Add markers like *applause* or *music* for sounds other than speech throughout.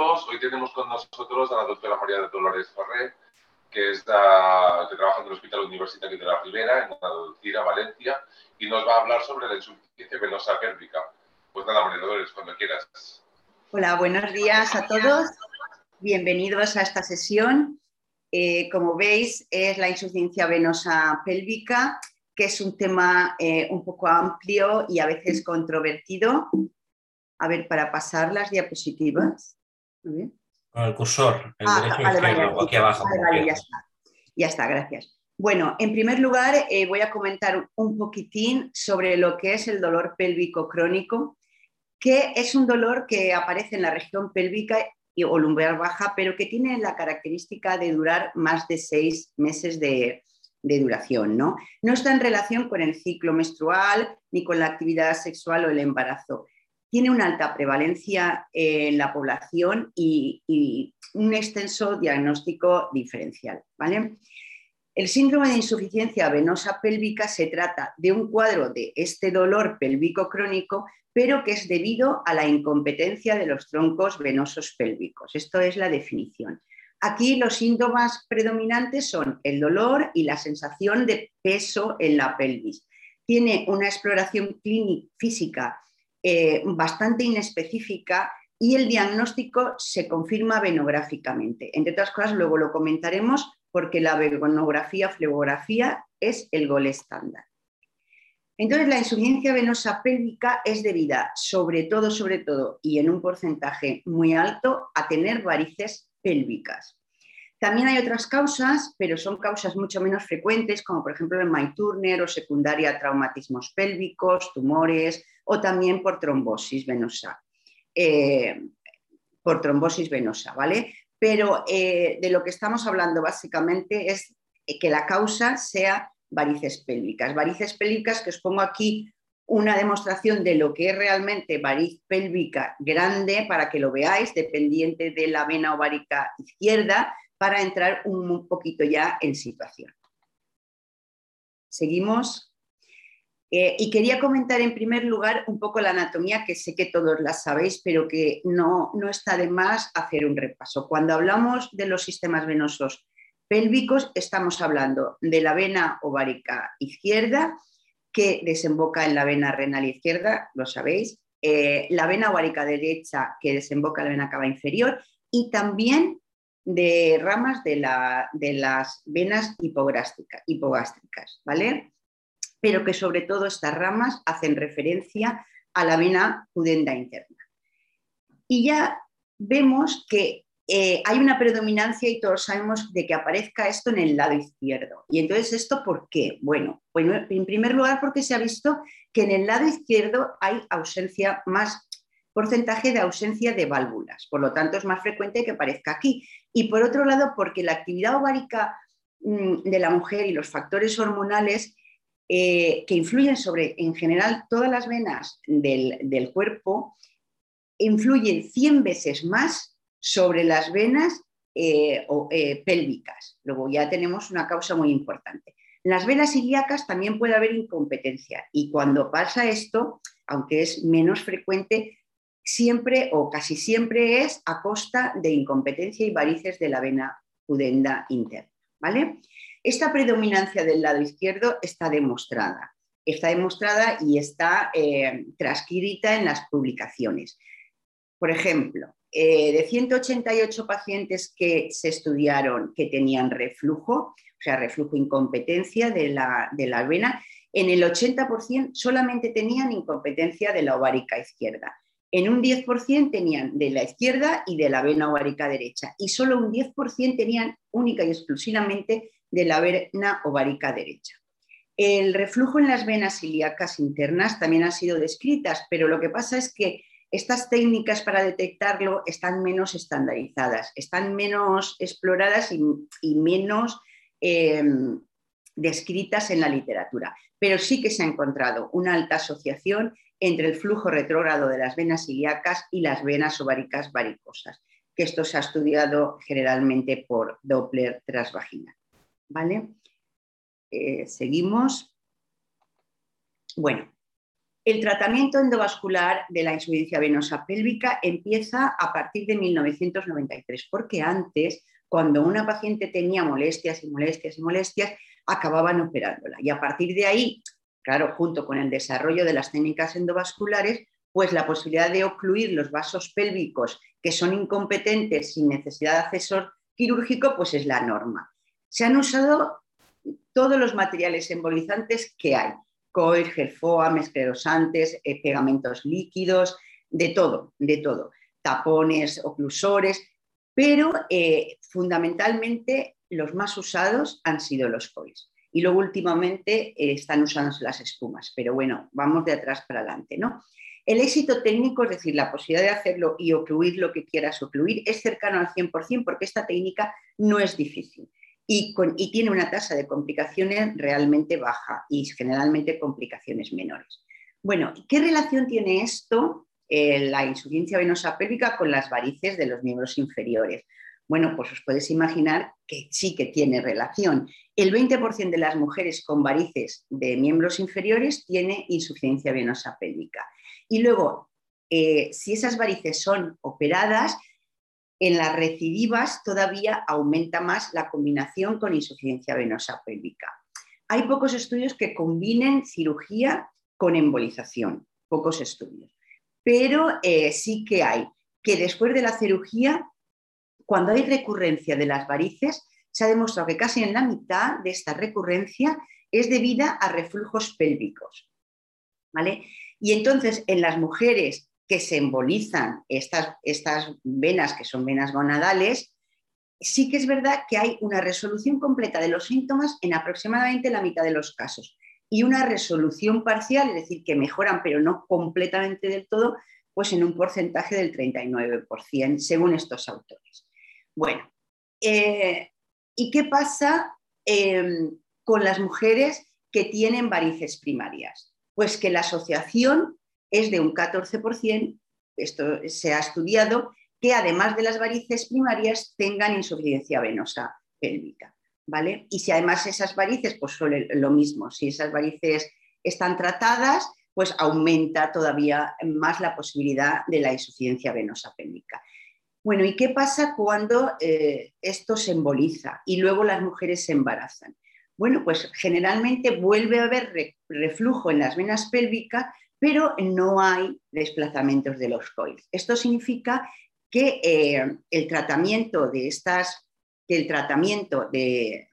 Hoy tenemos con nosotros a la doctora María de Dolores Ferrer, que, es la, que trabaja en el Hospital Universitario de la Ribera, en Andalucía, Valencia, y nos va a hablar sobre la insuficiencia venosa pélvica. Pues nada, María Dolores, cuando quieras. Hola, buenos días a todos. Bienvenidos a esta sesión. Eh, como veis, es la insuficiencia venosa pélvica, que es un tema eh, un poco amplio y a veces controvertido. A ver, para pasar las diapositivas. Con el cursor, el ah, derecho izquierdo, aquí abajo. Vale, ya está. Ya está, gracias. Bueno, en primer lugar eh, voy a comentar un poquitín sobre lo que es el dolor pélvico crónico, que es un dolor que aparece en la región pélvica o lumbar baja, pero que tiene la característica de durar más de seis meses de, de duración. ¿no? no está en relación con el ciclo menstrual ni con la actividad sexual o el embarazo tiene una alta prevalencia en la población y, un extenso diagnóstico diferencial. ¿vale? El síndrome de insuficiencia venosa pélvica se trata de un cuadro de este dolor pélvico crónico, pero que es debido a la incompetencia de los troncos venosos pélvicos. Esto es la definición. Aquí los síntomas predominantes son el dolor y la sensación de peso en la pelvis. Tiene una exploración clínica física eh, bastante inespecífica y el diagnóstico se confirma venográficamente. Entre otras cosas, luego lo comentaremos porque la venografía, flebografía es el gol estándar. Entonces, la insuficiencia venosa pélvica es debida sobre todo, sobre todo, y en un porcentaje muy alto, a tener varices pélvicas. También hay otras causas, pero son causas mucho menos frecuentes, como por ejemplo el My Turner o secundaria traumatismos pélvicos, tumores o también por trombosis venosa. Eh, por trombosis venosa, ¿vale? Pero eh, de lo que estamos hablando básicamente es que la causa sea varices pélvicas. Varices pélvicas que os pongo aquí una demostración de lo que es realmente variz pélvica grande para que lo veáis, dependiente de la vena ovárica izquierda, para entrar un poquito ya en situación. Seguimos. Eh, y quería comentar en primer lugar un poco la anatomía, que sé que todos la sabéis, pero que no, no está de más hacer un repaso. Cuando hablamos de los sistemas venosos pélvicos, estamos hablando de la vena ovárica izquierda, que desemboca en la vena renal izquierda, lo sabéis, eh, la vena ovárica derecha, que desemboca en la vena cava inferior, y también de ramas de, las venas hipogástricas, ¿vale? Pero que sobre todo estas ramas hacen referencia a la vena pudenda interna. Y ya vemos que eh, hay una predominancia y todos sabemos de que aparezca esto en el lado izquierdo. Y entonces, ¿esto por qué? Bueno, bueno, en primer lugar porque se ha visto que en el lado izquierdo hay ausencia más porcentaje de ausencia de válvulas, por lo tanto es más frecuente que aparezca aquí. Y por otro lado, porque la actividad ovárica mm, de la mujer y los factores hormonales eh, que influyen sobre, en general, todas las venas del, cuerpo, influyen 100 veces más sobre las venas eh, eh, pélvicas. Luego ya tenemos una causa muy importante. En las venas ilíacas también puede haber incompetencia y cuando pasa esto, aunque es menos frecuente, siempre o casi siempre es a costa de incompetencia y varices de la vena pudenda interna. ¿vale? Esta predominancia del lado izquierdo está demostrada. Está demostrada y está eh, transcrita en las publicaciones. Por ejemplo, eh, de 188 pacientes que se estudiaron que tenían reflujo, o sea, reflujo incompetencia de la, de la vena, en el 80% solamente tenían incompetencia de la ovárica izquierda en un 10% tenían de la izquierda y de la vena ovárica derecha y solo un 10% tenían única y exclusivamente de la vena ovárica derecha. El reflujo en las venas ilíacas internas también han sido descritas, pero lo que pasa es que estas técnicas para detectarlo están menos estandarizadas, están menos exploradas y, menos em, descritas en la literatura, pero sí que se ha encontrado una alta asociación entre el flujo retrógrado de las venas ilíacas y las venas ováricas varicosas, que esto se ha estudiado generalmente por Doppler transvaginal. ¿Vale? Eh, seguimos. Bueno, El tratamiento endovascular de la insuficiencia venosa pélvica empieza a partir de 1993, porque antes, cuando una paciente tenía molestias y molestias y molestias, acababan operándola. Y a partir de ahí, claro, junto con el desarrollo de las técnicas endovasculares, pues la posibilidad de ocluir los vasos pélvicos que son incompetentes sin necesidad de asesor quirúrgico, pues es la norma. Se han usado todos los materiales embolizantes que hay, coil, gelfoam, esclerosantes, eh, pegamentos líquidos, de todo, de todo, tapones, oclusores, pero eh, fundamentalmente los más usados han sido los coils. Y luego últimamente eh, están usándose las espumas, pero bueno, vamos de atrás para adelante, ¿no? El éxito técnico, es decir, la posibilidad de hacerlo y ocluir lo que quieras ocluir, es cercano al 100% porque esta técnica no es difícil y, tiene una tasa de complicaciones realmente baja y generalmente complicaciones menores. Bueno, ¿qué relación tiene esto, eh, la insuficiencia venosa pélvica, con las varices de los miembros inferiores? Bueno, pues os podéis imaginar que sí que tiene relación. El 20% de las mujeres con varices de miembros inferiores tiene insuficiencia venosa pélvica. Y luego, eh, si esas varices son operadas, en las recidivas todavía aumenta más la combinación con insuficiencia venosa pélvica. Hay pocos estudios que combinen cirugía con embolización, pocos estudios, pero eh, sí que hay que después de la cirugía, cuando hay recurrencia de las varices, se ha demostrado que casi en la mitad de esta recurrencia es debida a reflujos pélvicos. ¿vale? Y entonces en las mujeres que se embolizan estas, estas venas, que son venas gonadales, sí que es verdad que hay una resolución completa de los síntomas en aproximadamente la mitad de los casos y una resolución parcial, es decir, que mejoran pero no completamente del todo, pues en un porcentaje del 39%, según estos autores. Bueno, eh, ¿y qué pasa em, con las mujeres que tienen varices primarias? Pues que la asociación es de un 14%, esto se ha estudiado, que además de las varices primarias tengan insuficiencia venosa pélvica. ¿vale? Y si además esas varices, pues son lo mismo, si esas varices están tratadas, pues aumenta todavía más la posibilidad de la insuficiencia venosa pélvica. Bueno, ¿y qué pasa cuando eh, esto se emboliza y luego las mujeres se embarazan? Bueno, pues generalmente vuelve a haber reflujo en las venas pélvicas, pero no hay desplazamientos de los coils. Esto significa que eh, el tratamiento de estas, que el tratamiento de,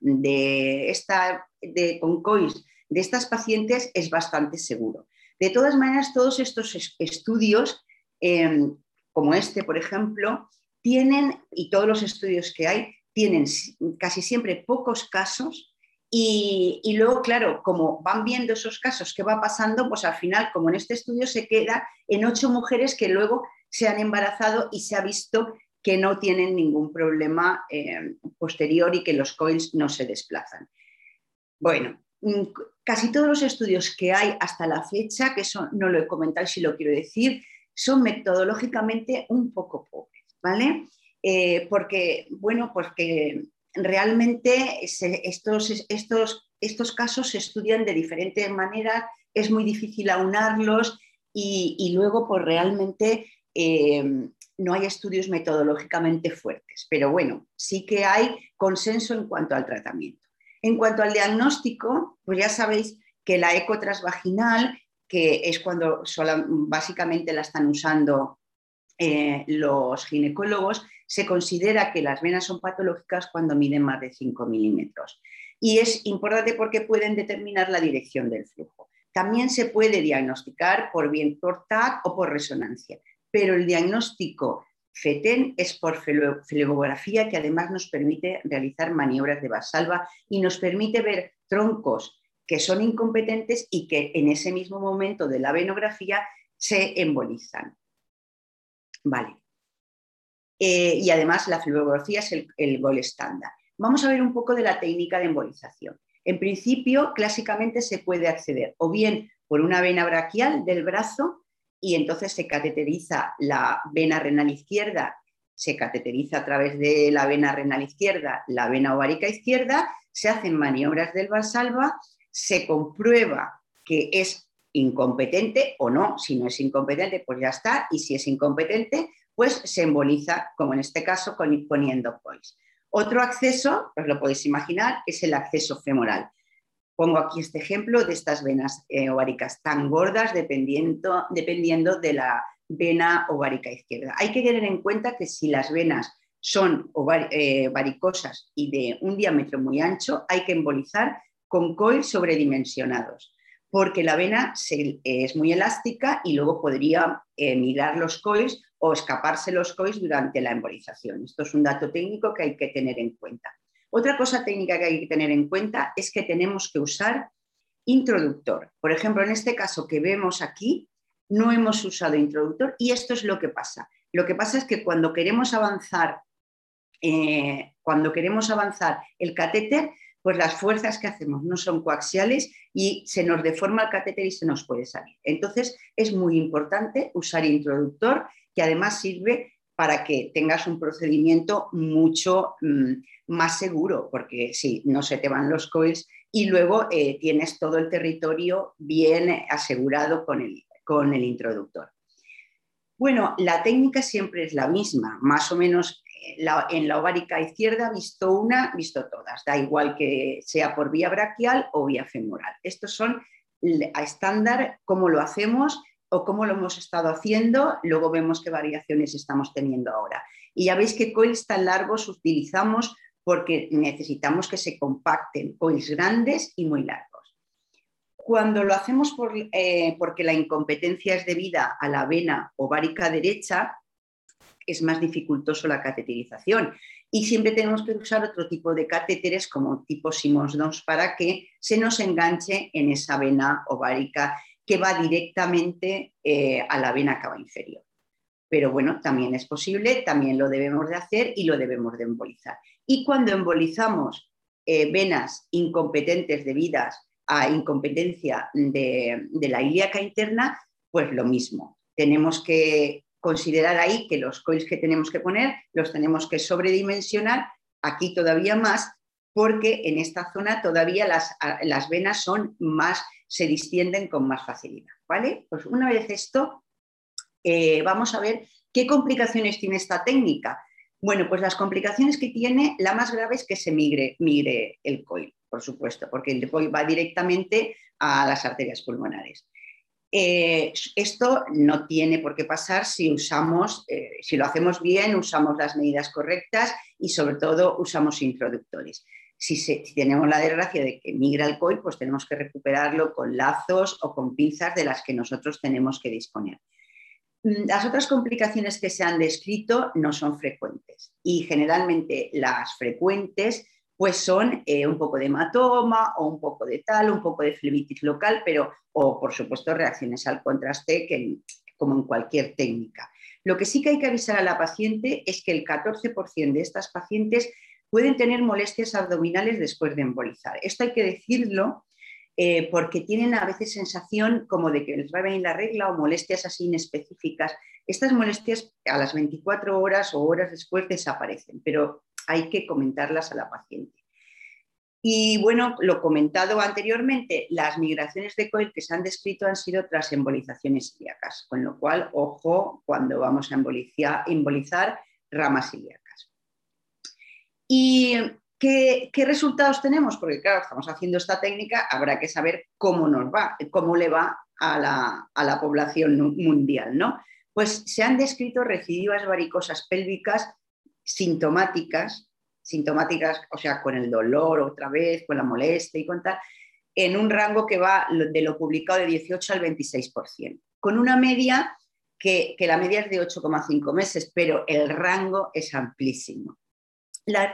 esta, de, con coils de estas pacientes es bastante seguro. De todas maneras, todos estos estudios, em, como este, por ejemplo, tienen, y todos los estudios que hay, tienen casi siempre pocos casos y, luego, claro, como van viendo esos casos, qué va pasando, pues al final, como en este estudio, se queda en ocho mujeres que luego se han embarazado y se ha visto que no tienen ningún problema eh, posterior y que los coils no se desplazan. Bueno, mm, casi todos los estudios que hay hasta la fecha, que eso no lo he comentado si lo quiero decir, son metodológicamente un poco pobres, ¿vale? Eh, porque, bueno, porque realmente estos, estos, estos casos se estudian de diferentes maneras, es muy difícil aunarlos y, luego pues realmente eh, no hay estudios metodológicamente fuertes, pero bueno, sí que hay consenso en cuanto al tratamiento. En cuanto al diagnóstico, pues ya sabéis que la eco transvaginal, que es cuando básicamente la están usando eh, los ginecólogos, se considera que las venas son patológicas cuando miden más de 5 milímetros. Y es importante porque pueden determinar la dirección del flujo. También se puede diagnosticar por bien por TAC o por resonancia, pero el diagnóstico FETEN es por flebografía que además nos permite realizar maniobras de basalva y nos permite ver troncos que son incompetentes y que en ese mismo momento de la venografía se embolizan. Vale. Eh, y además la fibrografía es el, gol estándar. Vamos a ver un poco de la técnica de embolización. En principio, clásicamente se puede acceder o bien por una vena braquial del brazo y entonces se cateteriza la vena renal izquierda, se cateteriza a través de la vena renal izquierda, la vena ovárica izquierda, se hacen maniobras del valsalva, se comprueba que es incompetente o no. Si no es incompetente, pues ya está. Y si es incompetente, pues se emboliza, como en este caso, poniendo coils. Otro acceso, os lo podéis imaginar, es el acceso femoral. Pongo aquí este ejemplo de estas venas eh, ováricas tan gordas dependiendo, dependiendo de la vena ovárica izquierda. Hay que tener en cuenta que si las venas son eh, varicosas y de un diámetro muy ancho, hay que embolizar con coils sobredimensionados, porque la vena es muy elástica y luego podría migrar los coils o escaparse los coils durante la embolización. Esto es un dato técnico que hay que tener en cuenta. Otra cosa técnica que hay que tener en cuenta es que tenemos que usar introductor. Por ejemplo, en este caso que vemos aquí, no hemos usado introductor y esto es lo que pasa. Lo que pasa es que cuando queremos avanzar, eh, cuando queremos avanzar el catéter, pues las fuerzas que hacemos no son coaxiales y se nos deforma el catéter y se nos puede salir. Entonces es muy importante usar introductor, que además sirve para que tengas un procedimiento mucho mm, más seguro, porque si no se te van los coils y luego eh, tienes todo el territorio bien asegurado con el, con el introductor. Bueno, la técnica siempre es la misma, más o menos en la ovárica izquierda, visto una, visto todas, da igual que sea por vía braquial o vía femoral. Estos son a estándar cómo lo hacemos o cómo lo hemos estado haciendo, luego vemos qué variaciones estamos teniendo ahora. Y ya veis que coils tan largos utilizamos porque necesitamos que se compacten, coils grandes y muy largos. Cuando lo hacemos eh, porque la incompetencia es debida a la vena ovárica derecha, es más dificultoso la cateterización. Y siempre tenemos que usar otro tipo de catéteres como tipo Simons 2 para que se nos enganche en esa vena ovárica que va directamente eh, a la vena cava inferior. Pero bueno, también es posible, también lo debemos de hacer y lo debemos de embolizar. Y cuando embolizamos eh, venas incompetentes debidas a incompetencia de, de la ilíaca interna, pues lo mismo. Tenemos que considerar ahí que los coils que tenemos que poner los tenemos que sobredimensionar, aquí todavía más, porque en esta zona todavía las, las venas son más, se distienden con más facilidad. ¿vale? Pues una vez esto, eh, vamos a ver qué complicaciones tiene esta técnica. Bueno, pues las complicaciones que tiene, la más grave es que se migre, migre el coil, por supuesto, porque el coil va directamente a las arterias pulmonares. Eh, esto no tiene por qué pasar si usamos, eh, si lo hacemos bien, usamos las medidas correctas y sobre todo usamos introductores. Si, tenemos la desgracia de que migra el COI, pues tenemos que recuperarlo con lazos o con pinzas de las que nosotros tenemos que disponer. Mm, las otras complicaciones que se han descrito no son frecuentes y generalmente las frecuentes pues son eh, un poco de hematoma o un poco de tal, un poco de flebitis local, pero, o por supuesto reacciones al contraste, que, como en cualquier técnica. Lo que sí que hay que avisar a la paciente es que el 14% de estas pacientes pueden tener molestias abdominales después de embolizar. Esto hay que decirlo eh, porque tienen a veces sensación como de que les va a la regla o molestias así inespecíficas. Estas molestias a las 24 horas o horas después desaparecen, pero hay que comentarlas a la paciente. Y bueno, lo comentado anteriormente, las migraciones de COIL que se han descrito han sido tras embolizaciones ilíacas, con lo cual, ojo cuando vamos a embolizar, ramas ilíacas. ¿Y qué, resultados tenemos? Porque claro, estamos haciendo esta técnica, habrá que saber cómo nos va, cómo le va a la, a la población mundial, ¿no? Pues se han descrito recidivas varicosas pélvicas sintomáticas, sintomáticas, o sea, con el dolor otra vez, con la molestia y con tal, en un rango que va de lo publicado de 18 al 26%, con una media que, la media es de 8,5 meses, pero el rango es amplísimo.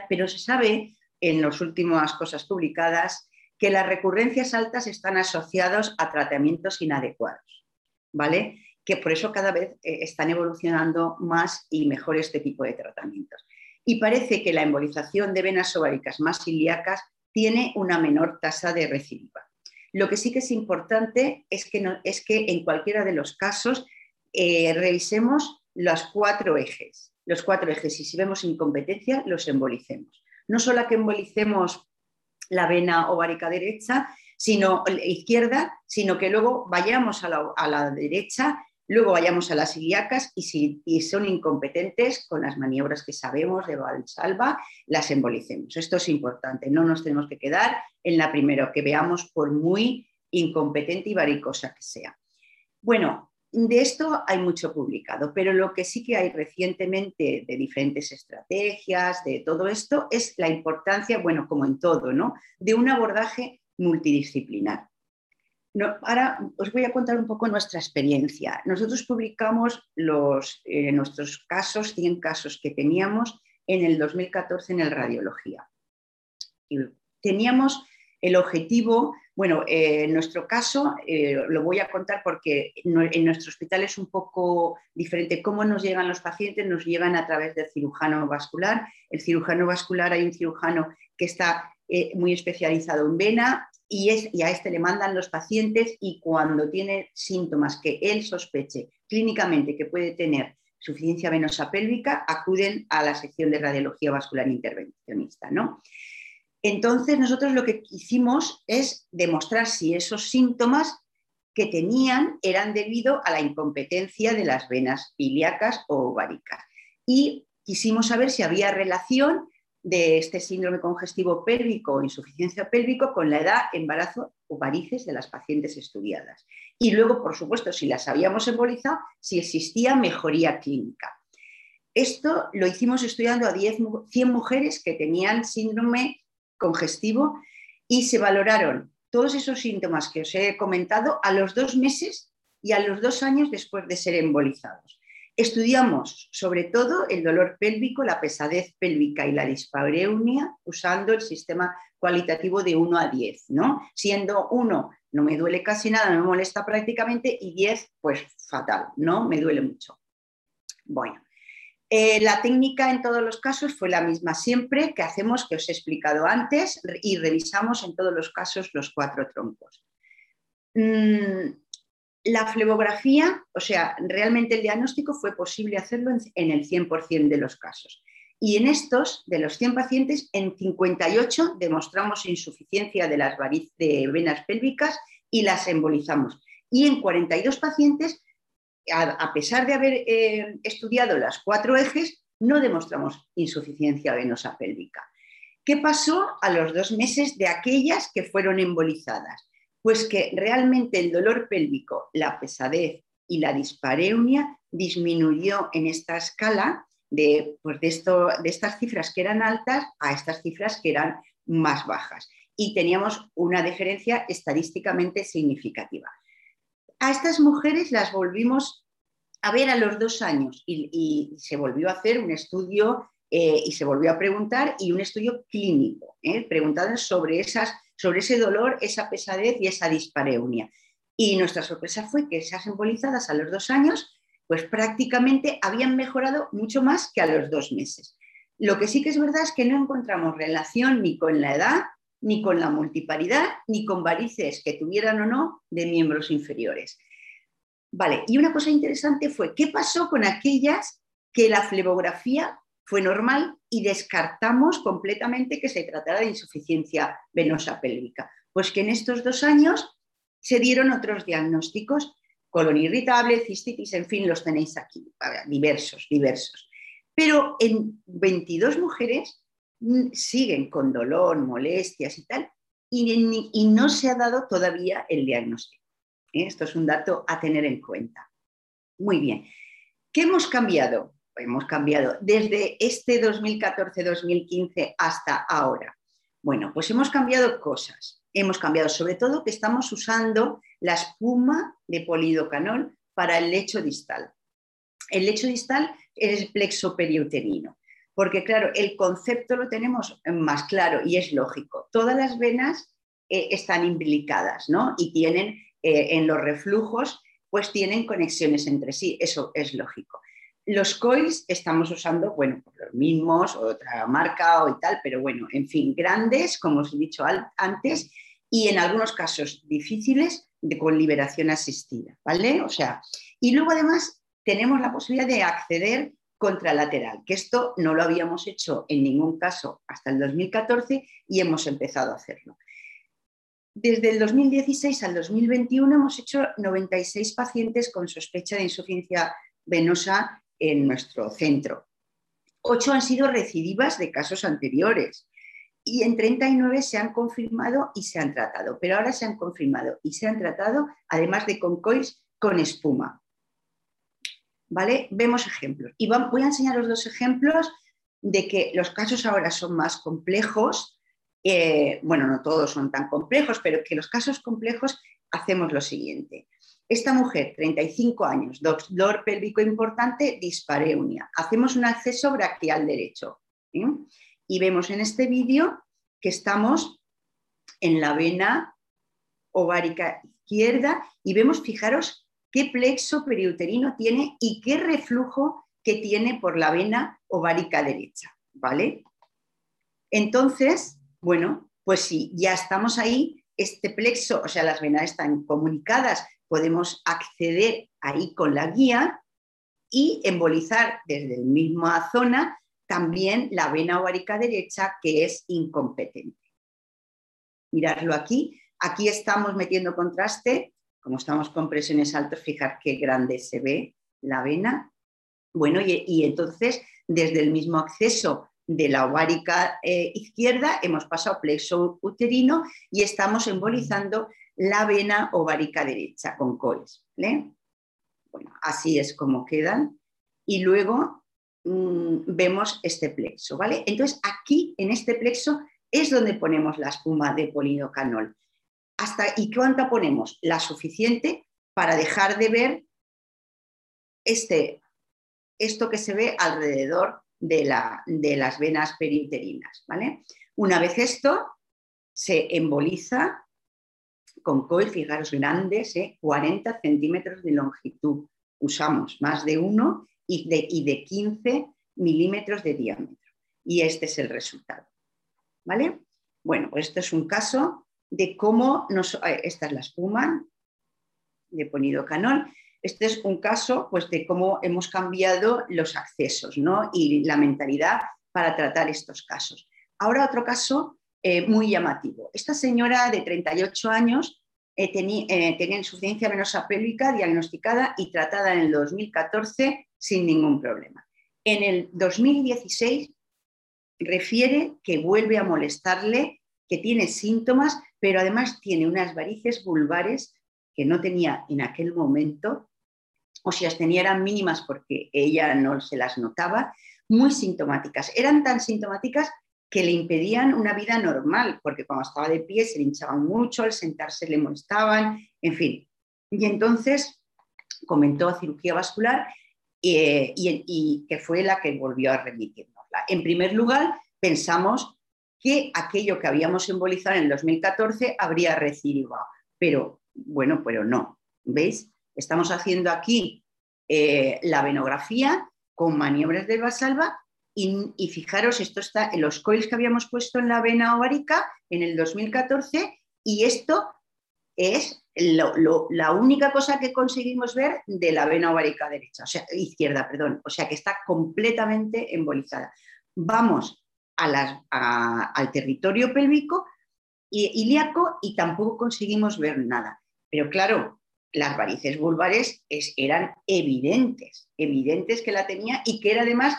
pero se sabe en las últimas cosas publicadas que las recurrencias altas están asociadas a tratamientos inadecuados, ¿vale? Que por eso cada vez eh, están evolucionando más y mejor este tipo de tratamientos. Y parece que la embolización de venas ováricas más ilíacas tiene una menor tasa de recidiva. Lo que sí que es importante es que, es que en cualquiera de los casos eh, revisemos los cuatro ejes. Los cuatro ejes, y si vemos incompetencia, los embolicemos. No solo que embolicemos la vena ovárica derecha, sino izquierda, sino que luego vayamos a la, a la derecha Luego vayamos a las ilíacas y si son incompetentes con las maniobras que sabemos de Valsalva, las embolicemos. Esto es importante, no nos tenemos que quedar en la primera que veamos por muy incompetente y varicosa que sea. Bueno, de esto hay mucho publicado, pero lo que sí que hay recientemente de diferentes estrategias, de todo esto, es la importancia, bueno, como en todo, ¿no? De un abordaje multidisciplinar ahora os voy a contar un poco nuestra experiencia. Nosotros publicamos los, eh, nuestros casos, 100 casos que teníamos en el 2014 en el Radiología. Teníamos el objetivo, bueno, eh, en nuestro caso, eh, lo voy a contar porque en nuestro hospital es un poco diferente. ¿Cómo nos llegan los pacientes? Nos llegan a través del cirujano vascular. El cirujano vascular, hay un cirujano que está muy especializado en vena y, a este le mandan los pacientes y cuando tiene síntomas que él sospeche clínicamente que puede tener suficiencia venosa pélvica, acuden a la sección de radiología vascular intervencionista. ¿no? Entonces, nosotros lo que hicimos es demostrar si esos síntomas que tenían eran debido a la incompetencia de las venas ilíacas o ováricas. Y quisimos saber si había relación de este síndrome congestivo pélvico o insuficiencia pélvico con la edad, embarazo o varices de las pacientes estudiadas. Y luego, por supuesto, si las habíamos embolizado, si existía mejoría clínica. Esto lo hicimos estudiando a 10, 100 mujeres que tenían síndrome congestivo y se valoraron todos esos síntomas que os he comentado a los dos meses y a los dos años después de ser embolizados. Estudiamos sobre todo el dolor pélvico, la pesadez pélvica y la dispareunia usando el sistema cualitativo de 1 a 10, ¿no? Siendo 1 no me duele casi nada, no me molesta prácticamente y 10 pues fatal, ¿no? Me duele mucho. Bueno, eh, la técnica en todos los casos fue la misma siempre que hacemos, que os he explicado antes, y revisamos en todos los casos los cuatro troncos. Mm, la flebografía, o sea, realmente el diagnóstico fue posible hacerlo en, el 100% de los casos. Y en estos, de los 100 pacientes, en 58 demostramos insuficiencia de las de venas pélvicas y las embolizamos. Y en 42 pacientes, a, pesar de haber eh, estudiado las cuatro ejes, no demostramos insuficiencia venosa pélvica. ¿Qué pasó a los dos meses de aquellas que fuefueron embolizadas? Pues que realmente el dolor pélvico, la pesadez y la dispareunia disminuyó en esta escala de, pues de, esto, de estas cifras que eran altas a estas cifras que eran más bajas. Y teníamos una diferencia estadísticamente significativa. A estas mujeres las volvimos a ver a los dos años y, se volvió a hacer un estudio eh, y se volvió a preguntar y un estudio clínico, ¿eh? preguntando sobre esas sobre ese dolor, esa pesadez y esa dispareunia. Y nuestra sorpresa fue que esas embolizadas a los dos años, pues prácticamente habían mejorado mucho más que a los dos meses. Lo que sí que es verdad es que no encontramos relación ni con la edad, ni con la multiparidad, ni con varices que tuvieran o no de miembros inferiores. Vale, y una cosa interesante fue, ¿qué pasó con aquellas que la flebografía fue normal y descartamos completamente que se tratara de insuficiencia venosa pélvica. Pues que en estos dos años se dieron otros diagnósticos, colon irritable, cistitis, en fin, los tenéis aquí, diversos, diversos. Pero en 22 mujeres mm, siguen con dolor, molestias y tal, y, no se ha dado todavía el diagnóstico. ¿eh? Esto es un dato a tener en cuenta. Muy bien. ¿Qué hemos cambiado? Hemos cambiado desde este 2014-2015 hasta ahora? Bueno, pues hemos cambiado cosas. Hemos cambiado sobre todo que estamos usando la espuma de polidocanol para el lecho distal. El lecho distal es el plexo periuterino, porque claro, el concepto lo tenemos más claro y es lógico. Todas las venas eh, están implicadas, ¿no? Y tienen eh, en los reflujos, pues tienen conexiones entre sí, eso es lógico. Los coils estamos usando, bueno, los mismos, otra marca o y tal, pero bueno, en fin, grandes, como os he dicho antes, y en algunos casos difíciles de, con liberación asistida, ¿vale? O sea, y luego además tenemos la posibilidad de acceder contralateral, que esto no lo habíamos hecho en ningún caso hasta el 2014 y hemos empezado a hacerlo. Desde el 2016 al 2021 hemos hecho 96 pacientes con sospecha de insuficiencia venosa en nuestro centro. Ocho han sido recidivas de casos anteriores y en 39 se han confirmado y se han tratado, pero ahora se han confirmado y se han tratado, además de con coils, con espuma. ¿Vale? Vemos ejemplos. Y voy a enseñar los dos ejemplos de que los casos ahora son más complejos. Eh, bueno, no todos son tan complejos, pero que los casos complejos hacemos lo siguiente. Esta mujer, 35 años, dolor pélvico importante, dispareunia. Hacemos un acceso braquial derecho. Y vemos en este vídeo que estamos en la vena ovárica izquierda y vemos, fijaros, qué plexo periuterino tiene y qué reflujo que tiene por la vena ovárica derecha, ¿vale? Entonces, bueno, pues si ya estamos ahí, este plexo, o sea, las venas están comunicadas, podemos acceder ahí con la guía y embolizar desde la misma zona también la vena ovárica derecha que es incompetente. Miradlo aquí. Aquí estamos metiendo contraste. Como estamos con presiones altas, fijar qué grande se ve la vena. Bueno, y, entonces desde el mismo acceso de la ovárica eh, izquierda hemos pasado plexo uterino y estamos embolizando la vena ovárica derecha con coes. Bueno, así es como quedan. Y luego Mm, vemos este plexo, ¿vale? Entonces aquí, en este plexo, es donde ponemos la espuma de polidocanol. Hasta, ¿Y cuánta ponemos? La suficiente para dejar de ver este, esto que se ve alrededor de, la, de las venas periuterinas, ¿vale? Una vez esto, se emboliza con coil, fijaros, grandes, 40 ¿eh? centímetros de longitud. Usamos más de uno y de, y de 15 milímetros de diámetro. Y este es el resultado. ¿Vale? Bueno, pues esto es un caso de cómo nos, eh, esta es la espuma de ponido canón. Este es un caso pues, de cómo hemos cambiado los accesos ¿no? y la mentalidad para tratar estos casos. Ahora otro caso eh, muy llamativo. Esta señora de 38 años eh, tenía insuficiencia venosa pélvica diagnosticada y tratada en el 2014 sin ningún problema. En el 2016 refiere que vuelve a molestarle, que tiene síntomas, pero además tiene unas varices vulvares que no tenía en aquel momento, o si las tenía eran mínimas porque ella no se las notaba, muy sintomáticas. Eran tan sintomáticas que le impedían una vida normal, porque cuando estaba de pie se le hinchaban mucho, al sentarse le molestaban, en fin. Y entonces comentó cirugía vascular eh, y, que fue la que volvió a remitirnosla. En primer lugar, pensamos que aquello que habíamos embolizado en el 2014 habría recidido, pero bueno, pero no. ¿Veis? Estamos haciendo aquí eh, la venografía con maniobras de Basalva y, y, fijaros, esto está en los coils que habíamos puesto en la vena ovárica en el 2014 y esto es la única cosa que conseguimos ver de la vena ovárica derecha, o sea, izquierda, perdón, o sea que está completamente embolizada. Vamos al territorio pélvico ilíaco y tampoco conseguimos ver nada. Pero claro, las varices vulvares eran evidentes, evidentes que la tenía y que era además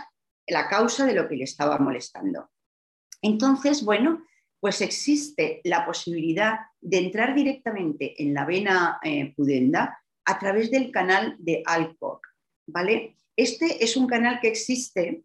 la causa de lo que le estaba molestando. Entonces, bueno, pues existe la posibilidad de entrar directamente en la vena eh, pudenda a través del canal de Alcock. ¿vale? Este es un canal que existe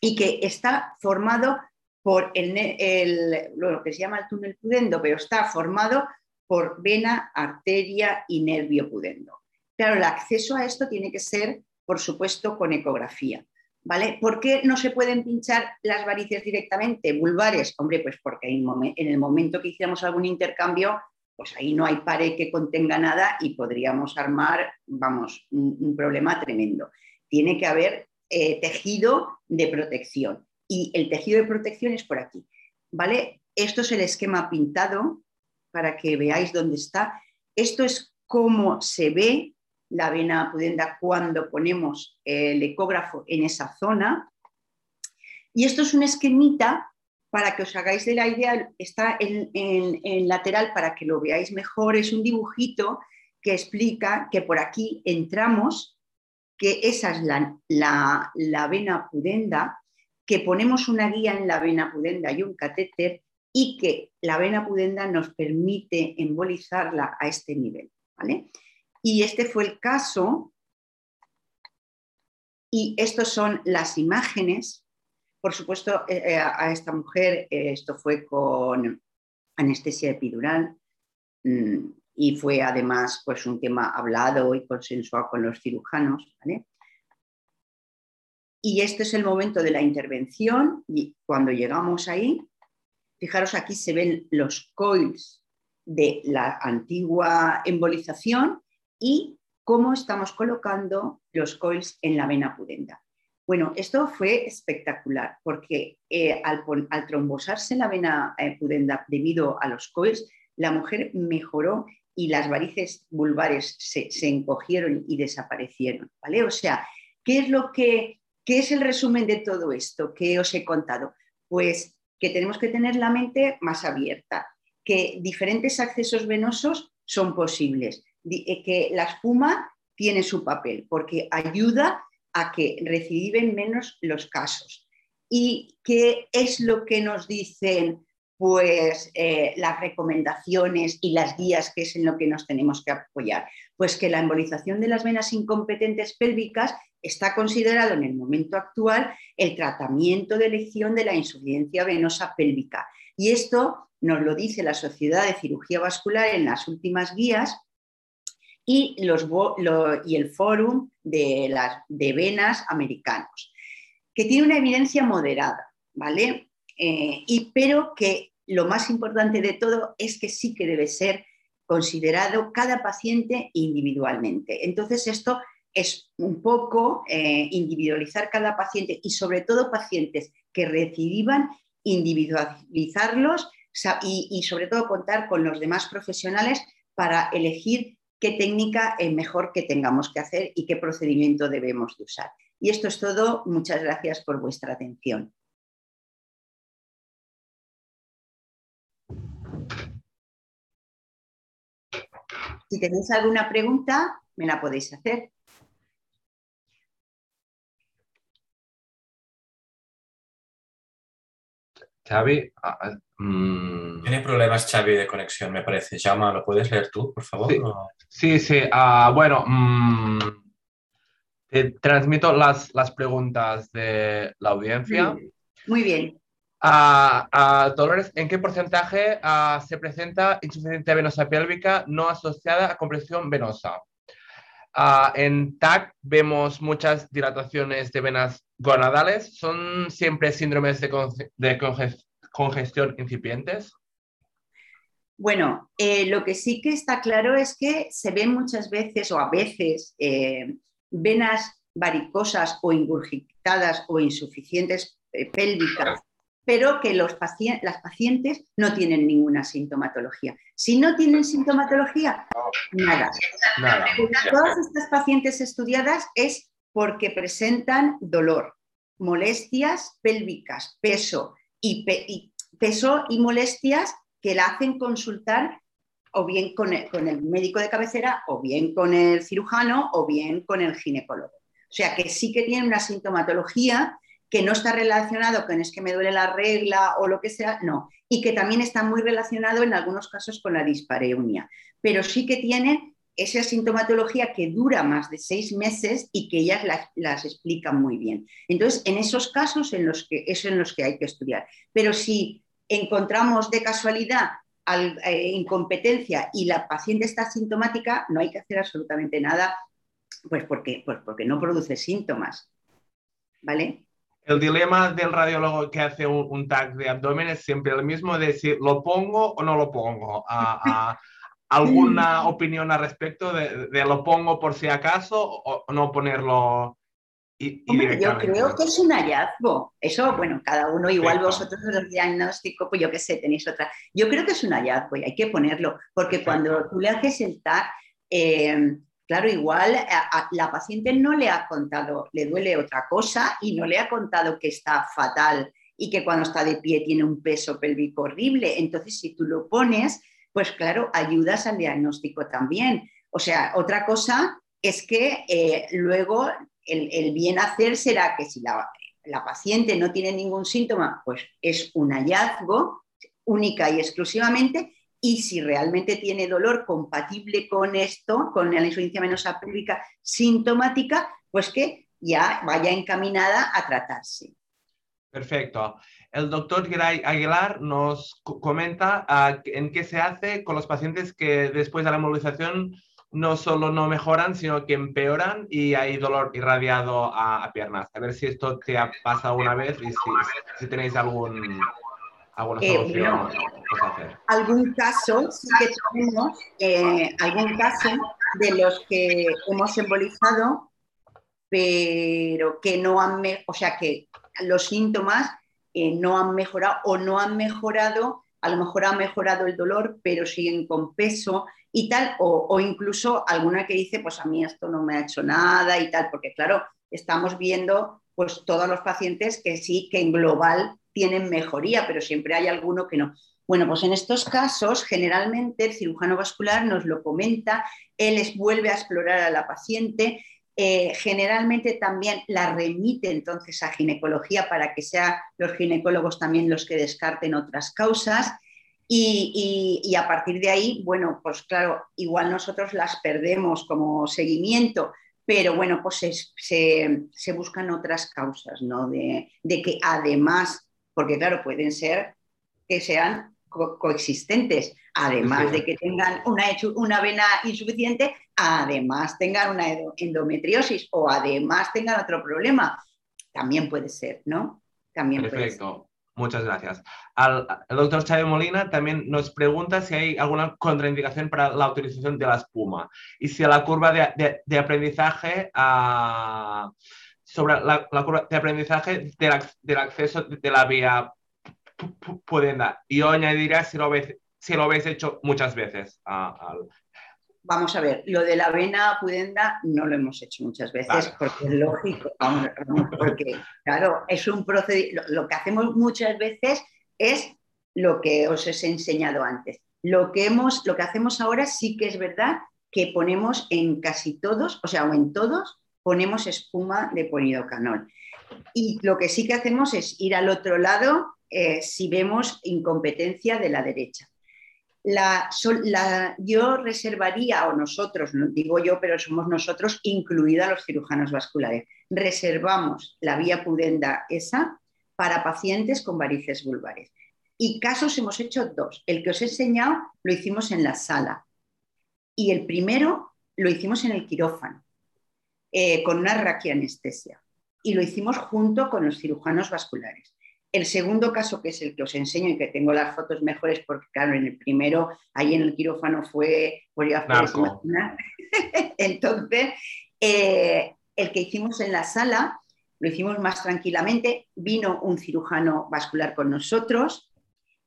y que está formado por el, lo que se llama el túnel pudendo, pero está formado por vena, arteria y nervio pudendo. Claro, el acceso a esto tiene que ser, por supuesto, con ecografía. ¿Vale? ¿Por qué no se pueden pinchar las varices directamente, vulvares? Hombre, pues porque en el momento que hiciéramos algún intercambio, pues ahí no hay pared que contenga nada y podríamos armar, vamos, un, problema tremendo. Tiene que haber eh, tejido de protección y el tejido de protección es por aquí, ¿vale? Esto es el esquema pintado para que veáis dónde está. Esto es cómo se ve la vena pudenda cuando ponemos el ecógrafo en esa zona. Y esto es un esquemita para que os hagáis de la idea, está en, lateral para que lo veáis mejor, es un dibujito que explica que por aquí entramos, que esa es la, la, vena pudenda, que ponemos una guía en la vena pudenda y un catéter y que la vena pudenda nos permite embolizarla a este nivel. ¿vale? Y este fue el caso, y estas son las imágenes por supuesto, eh, eh, a esta mujer eh, esto fue con anestesia epidural mm, y fue además pues, un tema hablado y consensuado con los cirujanos. Y este es el momento de la intervención y cuando llegamos ahí, fijaros aquí se ven los coils de la antigua embolización y cómo estamos colocando los coils en la vena pudenda. Bueno, esto fue espectacular porque eh, al, trombosarse la vena eh, pudenda debido a los coils, la mujer mejoró y las varices vulvares se, encogieron y desaparecieron. ¿vale? O sea, ¿qué es, lo que, ¿qué es el resumen de todo esto que os he contado? Pues que tenemos que tener la mente más abierta, que diferentes accesos venosos son posibles, que la espuma tiene su papel porque ayuda a que reciben menos los casos. ¿Y qué es lo que nos dicen pues, eh, las recomendaciones y las guías, que es en lo que nos tenemos que apoyar? Pues que la embolización de las venas incompetentes pélvicas está considerado en el momento actual el tratamiento de elección de la insuficiencia venosa pélvica. Y esto nos lo dice la Sociedad de Cirugía Vascular en las últimas guías y, los, y el Fórum de, las, de Venas Americanos, que tiene una evidencia moderada, ¿vale? Eh, y, pero que lo más importante de todo es que sí que debe ser considerado cada paciente individualmente. Entonces, esto es un poco eh, individualizar cada paciente y sobre todo pacientes que reciban, individualizarlos y, sobre todo contar con los demás profesionales para elegir qué técnica es mejor que tengamos que hacer y qué procedimiento debemos de usar. Y esto es todo. Muchas gracias por vuestra atención. Si tenéis alguna pregunta, me la podéis hacer. Xavi, mm. Tiene problemas Xavi de conexión, me parece. Llama, ¿lo puedes leer tú, por favor? Sí, sí. Ah, bueno, mm, te transmito las, las, preguntas de la audiencia. Muy bien. Dolores, ¿en qué porcentaje se presenta insuficiencia venosa pélvica no asociada a compresión venosa? en TAC vemos muchas dilataciones de venas gonadales. ¿Son siempre síndromes de, congestión incipientes? Bueno, eh, lo que sí que está claro es que se ven muchas veces o a veces eh, venas varicosas o ingurgitadas o insuficientes eh, pélvicas, pero que los las pacientes no tienen ninguna sintomatología. Si no tienen sintomatología, nada. nada. Todas estas pacientes estudiadas es porque presentan dolor, molestias pélvicas, peso y, peso y molestias que la hacen consultar o bien con el, médico de cabecera, o bien con el cirujano, o bien con el ginecólogo. O sea que sí que tiene una sintomatología que no está relacionado con es que me duele la regla o lo que sea, no. Y que también está muy relacionado en algunos casos con la dispareunia. Pero sí que tiene esa sintomatología que dura más de seis meses y que ellas las, explican muy bien. Entonces, en esos casos en los que, es en los que hay que estudiar. Pero si encontramos de casualidad eh, incompetencia y la paciente está sintomática, no hay que hacer absolutamente nada, pues porque, pues porque no produce síntomas. ¿Vale? El dilema del radiólogo que hace un, tag de abdomen es siempre el mismo, de decir, ¿lo pongo o no lo pongo? *laughs* ¿Alguna opinión al respecto de, lo pongo por si acaso o no ponerlo yo creo que es un hallazgo. Eso, bueno, cada uno, igual vosotros los diagnóstico, pues yo qué sé, tenéis otra. Yo creo que es un hallazgo y hay que ponerlo, porque cuando tú le haces el TAC, eh, claro, igual la paciente no le ha contado, le duele otra cosa y no le ha contado que está fatal y que cuando está de pie tiene un peso pélvico horrible. Entonces, si tú lo pones, pues claro, ayudas al diagnóstico también. O sea, otra cosa es que eh, luego el, bien hacer será que si la, la paciente no tiene ningún síntoma, pues es un hallazgo única y exclusivamente y si realmente tiene dolor compatible con esto, con la insuficiencia venosa sintomática, pues que ya vaya encaminada a tratarse. Perfecto. El doctor Aguilar nos comenta ah, en qué se hace con los pacientes que después de la movilización no solo no mejoran, sino que empeoran y hay dolor irradiado a, piernas. A ver si esto te ha pasado una vez y si tenéis algún, eh, algún caso, sí que tenemos eh, algún caso de los que hemos embolizado, pero que no han, o sea, que los síntomas eh, no han mejorado o no han mejorado, a lo mejor ha mejorado el dolor, pero siguen con peso y tal, o, incluso alguna que dice, pues a mí esto no me ha hecho nada y tal, porque claro, estamos viendo pues todos los pacientes que sí, que en global tienen mejoría, pero siempre hay alguno que no. Bueno, pues en estos casos, generalmente el cirujano vascular nos lo comenta, él les vuelve a explorar a la paciente, eh, generalmente también la remite entonces a ginecología para que sean los ginecólogos también los que descarten otras causas. Y, a partir de ahí, bueno, pues claro, igual nosotros las perdemos como seguimiento, pero bueno, pues se, buscan otras causas, ¿no? De, de, que además porque claro, pueden ser que sean coexistentes, además de que tengan una, una vena insuficiente, además tengan una endometriosis o además tengan otro problema. También puede ser, ¿no? También Perfecto. Muchas gracias. Al, el doctor Chávez Molina también nos pregunta si hay alguna contraindicación para la utilización de la espuma y si la curva de, aprendizaje ah, sobre la, curva de aprendizaje del, acceso de la vía pudenda. Yo añadiría si lo habéis, si lo habéis hecho muchas veces. Vamos a ver, lo de la vena pudenda no lo hemos hecho muchas veces porque es lógico, porque claro, es un procedimiento, lo que hacemos muchas veces es lo que os he enseñado antes. Lo que, hemos, lo que hacemos ahora sí que es verdad que ponemos en casi todos, o sea, o en todos, ponemos espuma de polidocanol. Y lo que sí que hacemos es ir al otro lado eh, si vemos incompetencia de la derecha. La, yo reservaría, o nosotros, no digo yo, pero somos nosotros, incluida los cirujanos vasculares, reservamos la vía pudenda esa para pacientes con varices vulvares. Y casos hemos hecho dos. El que os he enseñado lo hicimos en la sala y el primero lo hicimos en el quirófano. Eh, con una raquianestesia. Y lo hicimos junto con los cirujanos vasculares. El segundo caso, que es el que os enseño y que tengo las fotos mejores, porque claro, en el primero, ahí en el quirófano fue, podría *laughs* Entonces, eh, el que hicimos en la sala, lo hicimos más tranquilamente, vino un cirujano vascular con nosotros,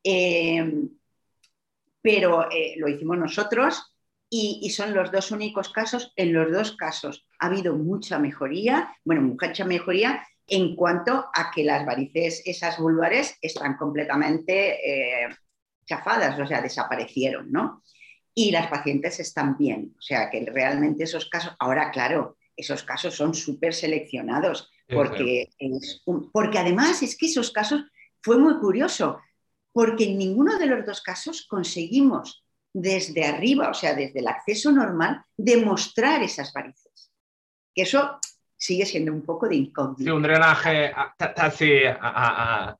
eh, pero lo hicimos nosotros y, son los dos únicos casos. En los dos casos ha habido mucha mejoría, bueno, mucha mejoría en cuanto a que las varices, esas vulvares, están completamente eh, chafadas, o sea, desaparecieron, ¿no? Y las pacientes están bien, o sea, que realmente esos casos, ahora claro, esos casos son súper seleccionados, porque, porque además es que esos casos fue muy curioso, porque en ninguno de los dos casos conseguimos desde arriba, o sea, desde el acceso normal, demostrar esas varices. Que eso sigue siendo un poco de incógnito. Sí, un drenaje así a,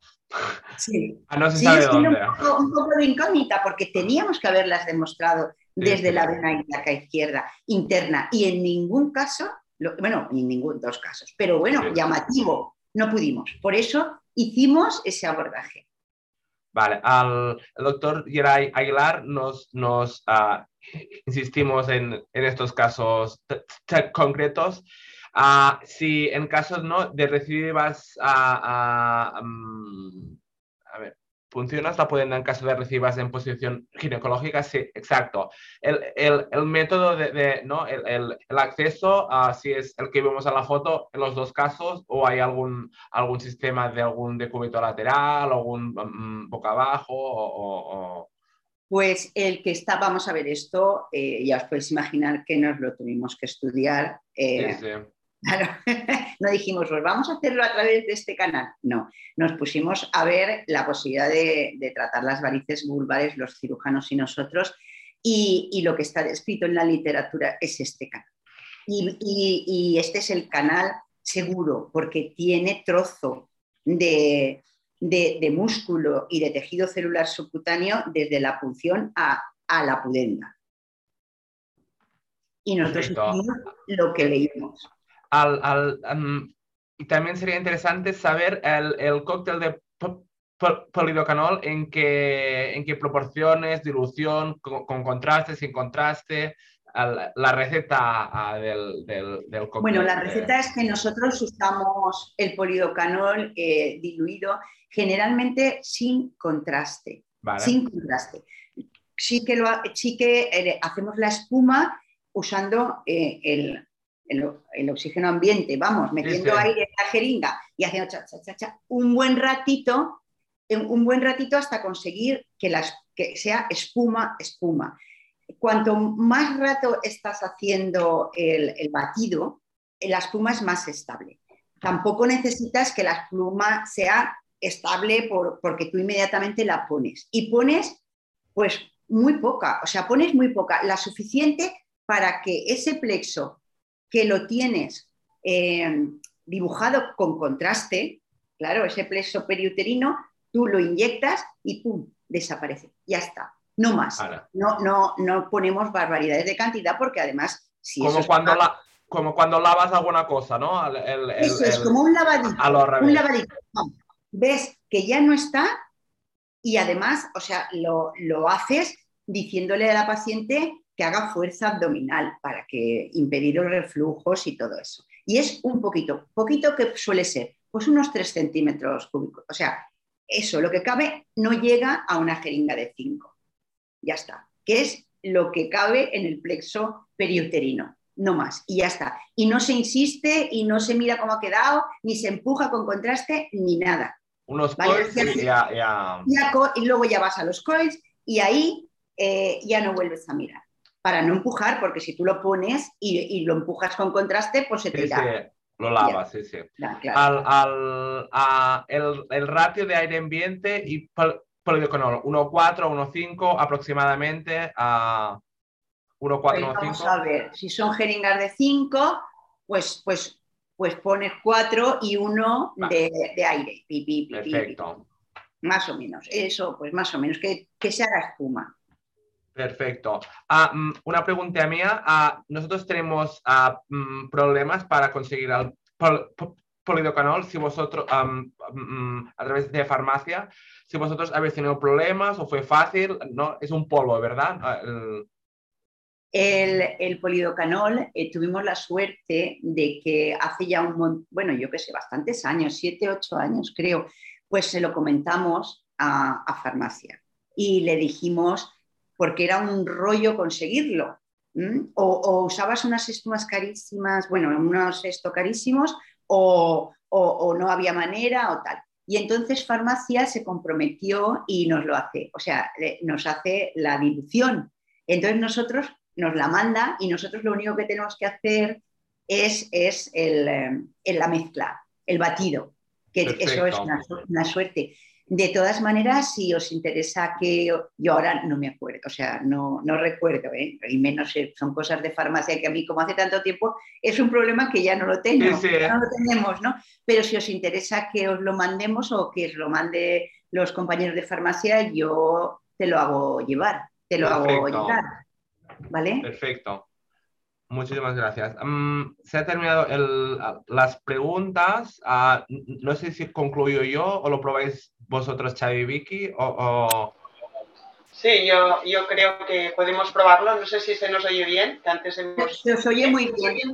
sí. *laughs* no se sabe dónde. Un poco, de incógnita porque teníamos que haberlas demostrado desde la vena ilíaca izquierda interna y en ningún caso, bueno, en ningún dos casos, pero bueno, llamativo, no pudimos. Por eso hicimos ese abordaje. Vale, al el doctor Geray Aguilar nos, nos ah, insistimos en, en, estos casos concretos. Uh, si en casos ¿no? de recibir a, a, mm, a ver, funciona la pudenda en caso de recibas en posición ginecológica, sí, exacto. El, el, el método de, de ¿no? El, el, acceso, a si es el que vemos en la foto, en los dos casos, o hay algún, algún sistema de algún decúbito lateral, algún mm, boca abajo, o, Pues el que está, vamos a ver esto, eh, ya os podéis imaginar que nos lo tuvimos que estudiar. Eh, sí, sí Claro, *laughs* no dijimos, pues vamos a hacerlo a través de este canal. No, nos pusimos a ver la posibilidad de, tratar las varices vulvares, los cirujanos y nosotros, y, lo que está descrito en la literatura es este canal. Y, este es el canal seguro, porque tiene trozo de, músculo y de tejido celular subcutáneo desde la punción a, la pudenda. Y nosotros hicimos lo que leímos al, y también sería interesante saber el, el cóctel de polidocanol en qué, en qué proporciones, dilución, con, contraste, sin contraste, la receta del, del, cóctel. Bueno, la receta es que nosotros usamos el polidocanol eh, diluido generalmente sin contraste. Sin contraste. Sí que, lo, sí que eh, hacemos la espuma usando eh, el, el, oxígeno ambiente, vamos, metiendo aire en la jeringa y haciendo cha, cha, cha, un buen ratito, un buen ratito hasta conseguir que, las, que sea espuma, espuma. Cuanto más rato estás haciendo el, batido, la espuma es más estable. Tampoco necesitas que la espuma sea estable por, porque tú inmediatamente la pones. Y pones, pues, muy poca, o sea, pones muy poca, la suficiente para que ese plexo que lo tienes eh, dibujado con contraste, claro, ese plexo periuterino, tú lo inyectas y ¡pum! desaparece. Ya está. No más. No, no, no ponemos barbaridades de cantidad porque además... Si como, cuando la, como cuando lavas alguna cosa, ¿no? eso es como un lavadito. un lavadito. Ves que ya no está y además, o sea, lo, lo haces diciéndole a la paciente que haga fuerza abdominal para que impedir los reflujos y todo eso. Y es un poquito, poquito que suele ser, pues unos 3 centímetros cúbicos. O sea, eso, lo que cabe, no llega a una jeringa de 5. Ya está. Que es lo que cabe en el plexo periuterino, no más. Y ya está. Y no se insiste y no se mira cómo ha quedado, ni se empuja con contraste, ni nada. Unos coils y, ya, y luego ya vas a los coils y ahí eh, ya no vuelves a mirar para no empujar, porque si tú lo pones y, lo empujas con contraste, pues se te sí, lo lavas, sí, sí. al, el, ratio de aire ambiente y polidocanol, 1,4, 1,5 aproximadamente a 1,4, 1,5. Vamos a ver, si son jeringas de 5, pues, pues, pues pones 4 y 1 de, aire. Perfecto. Más o menos, eso, pues más o menos, que, que se haga espuma. Perfecto. Ah, mm, una pregunta mía. Ah, nosotros tenemos ah, mm, problemas para conseguir el polidocanol si vosotros, mm, a través de farmacia, si vosotros habéis tenido problemas o fue fácil, no, es un polvo, ¿verdad? El, el, polidocanol, eh, tuvimos la suerte de que hace ya un, bueno, yo qué sé, bastantes años, siete, ocho años creo, pues se lo comentamos a, a farmacia y le dijimos porque era un rollo conseguirlo. O, usabas unas espumas carísimas, bueno, unos esto carísimos, o, no había manera o tal. Y entonces farmacia se comprometió y nos lo hace, o sea, nos hace la dilución. Entonces nosotros nos la manda y nosotros lo único que tenemos que hacer es, es el, eh, la mezcla, el batido, que eso es una, suerte. De todas maneras, si os interesa que yo ahora no me acuerdo, o sea, no, no recuerdo, ¿eh? y menos son cosas de farmacia que a mí como hace tanto tiempo es un problema que ya no lo tengo, no lo tenemos, ¿no? Pero si os interesa que os lo mandemos o que os lo mande los compañeros de farmacia, yo te lo hago llevar, te lo hago llevar, ¿vale? Perfecto. Muchísimas gracias. Mm, se han terminado las preguntas. Ah, no sé si concluyo yo o lo probáis vosotros, Xavi y Vicky. O, Sí, yo, yo, creo que podemos probarlo. No sé si se nos oye bien, que antes hemos... Se os oye muy bien.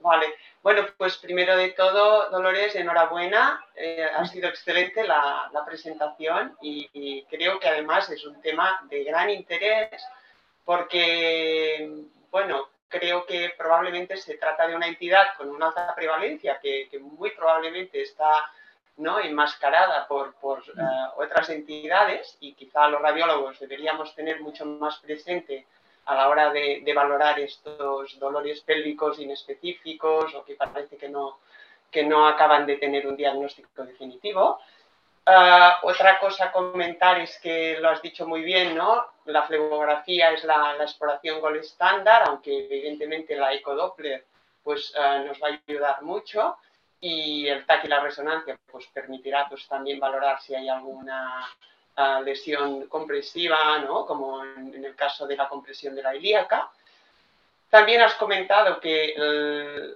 Vale, Bueno, pues primero de todo, Dolores, enhorabuena. Eh, ha sido excelente la, presentación y, creo que además es un tema de gran interés porque, bueno, creo que probablemente se trata de una entidad con una alta prevalencia que, muy probablemente está ¿no? enmascarada por, eh, otras entidades y quizá los radiólogos deberíamos tener mucho más presente a la hora de, valorar estos dolores pélvicos inespecíficos o que parece que no, que no acaban de tener un diagnóstico definitivo. Ah, otra cosa a comentar es que lo has dicho muy bien, ¿no? La flebografía es la, exploración gol estándar, aunque evidentemente la ecodoppler pues, ah, nos va a ayudar mucho y el TAC y la resonancia pues, permitirá pues, también valorar si hay alguna lesión compresiva, ¿no? como en, el caso de la compresión de la ilíaca. También has comentado que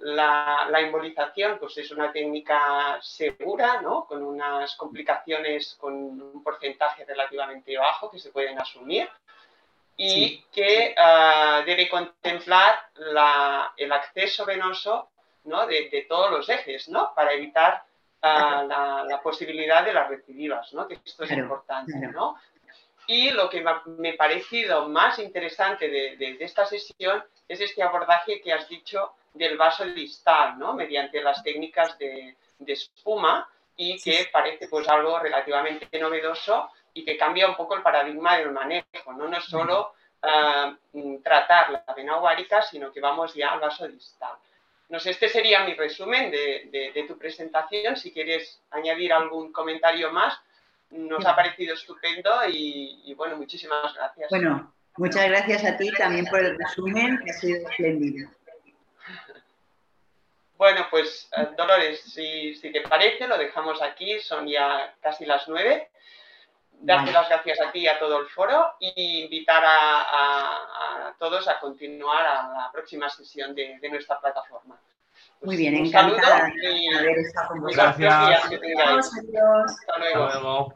la, embolización pues es una técnica segura, ¿no? con unas complicaciones con un porcentaje relativamente bajo que se pueden asumir y que ah, debe contemplar el acceso venoso ¿no? de, de, todos los ejes ¿no? para evitar la, posibilidad de las recidivas, ¿no? que esto es importante. ¿no? Y lo que me ha parecido más interesante de, esta sesión es este abordaje que has dicho del vaso distal, ¿no? mediante las técnicas de, espuma y que parece pues algo relativamente novedoso y que cambia un poco el paradigma del manejo. No, no es solo ah, tratar la vena sino que vamos ya al vaso distal. No sé, este sería mi resumen de, tu presentación. Si quieres añadir algún comentario más, nos ha parecido estupendo y, bueno, muchísimas gracias. Bueno, muchas gracias a ti también por el resumen, que ha sido espléndido. Bueno, pues eh, Dolores, si, te parece, lo dejamos aquí, son ya casi las nueve. Darte las gracias a ti y a todo el foro y invitar a, todos a continuar a la próxima sesión de, nuestra plataforma. Muy bien, encantada de ver esta conversación. Gracias. Hasta luego.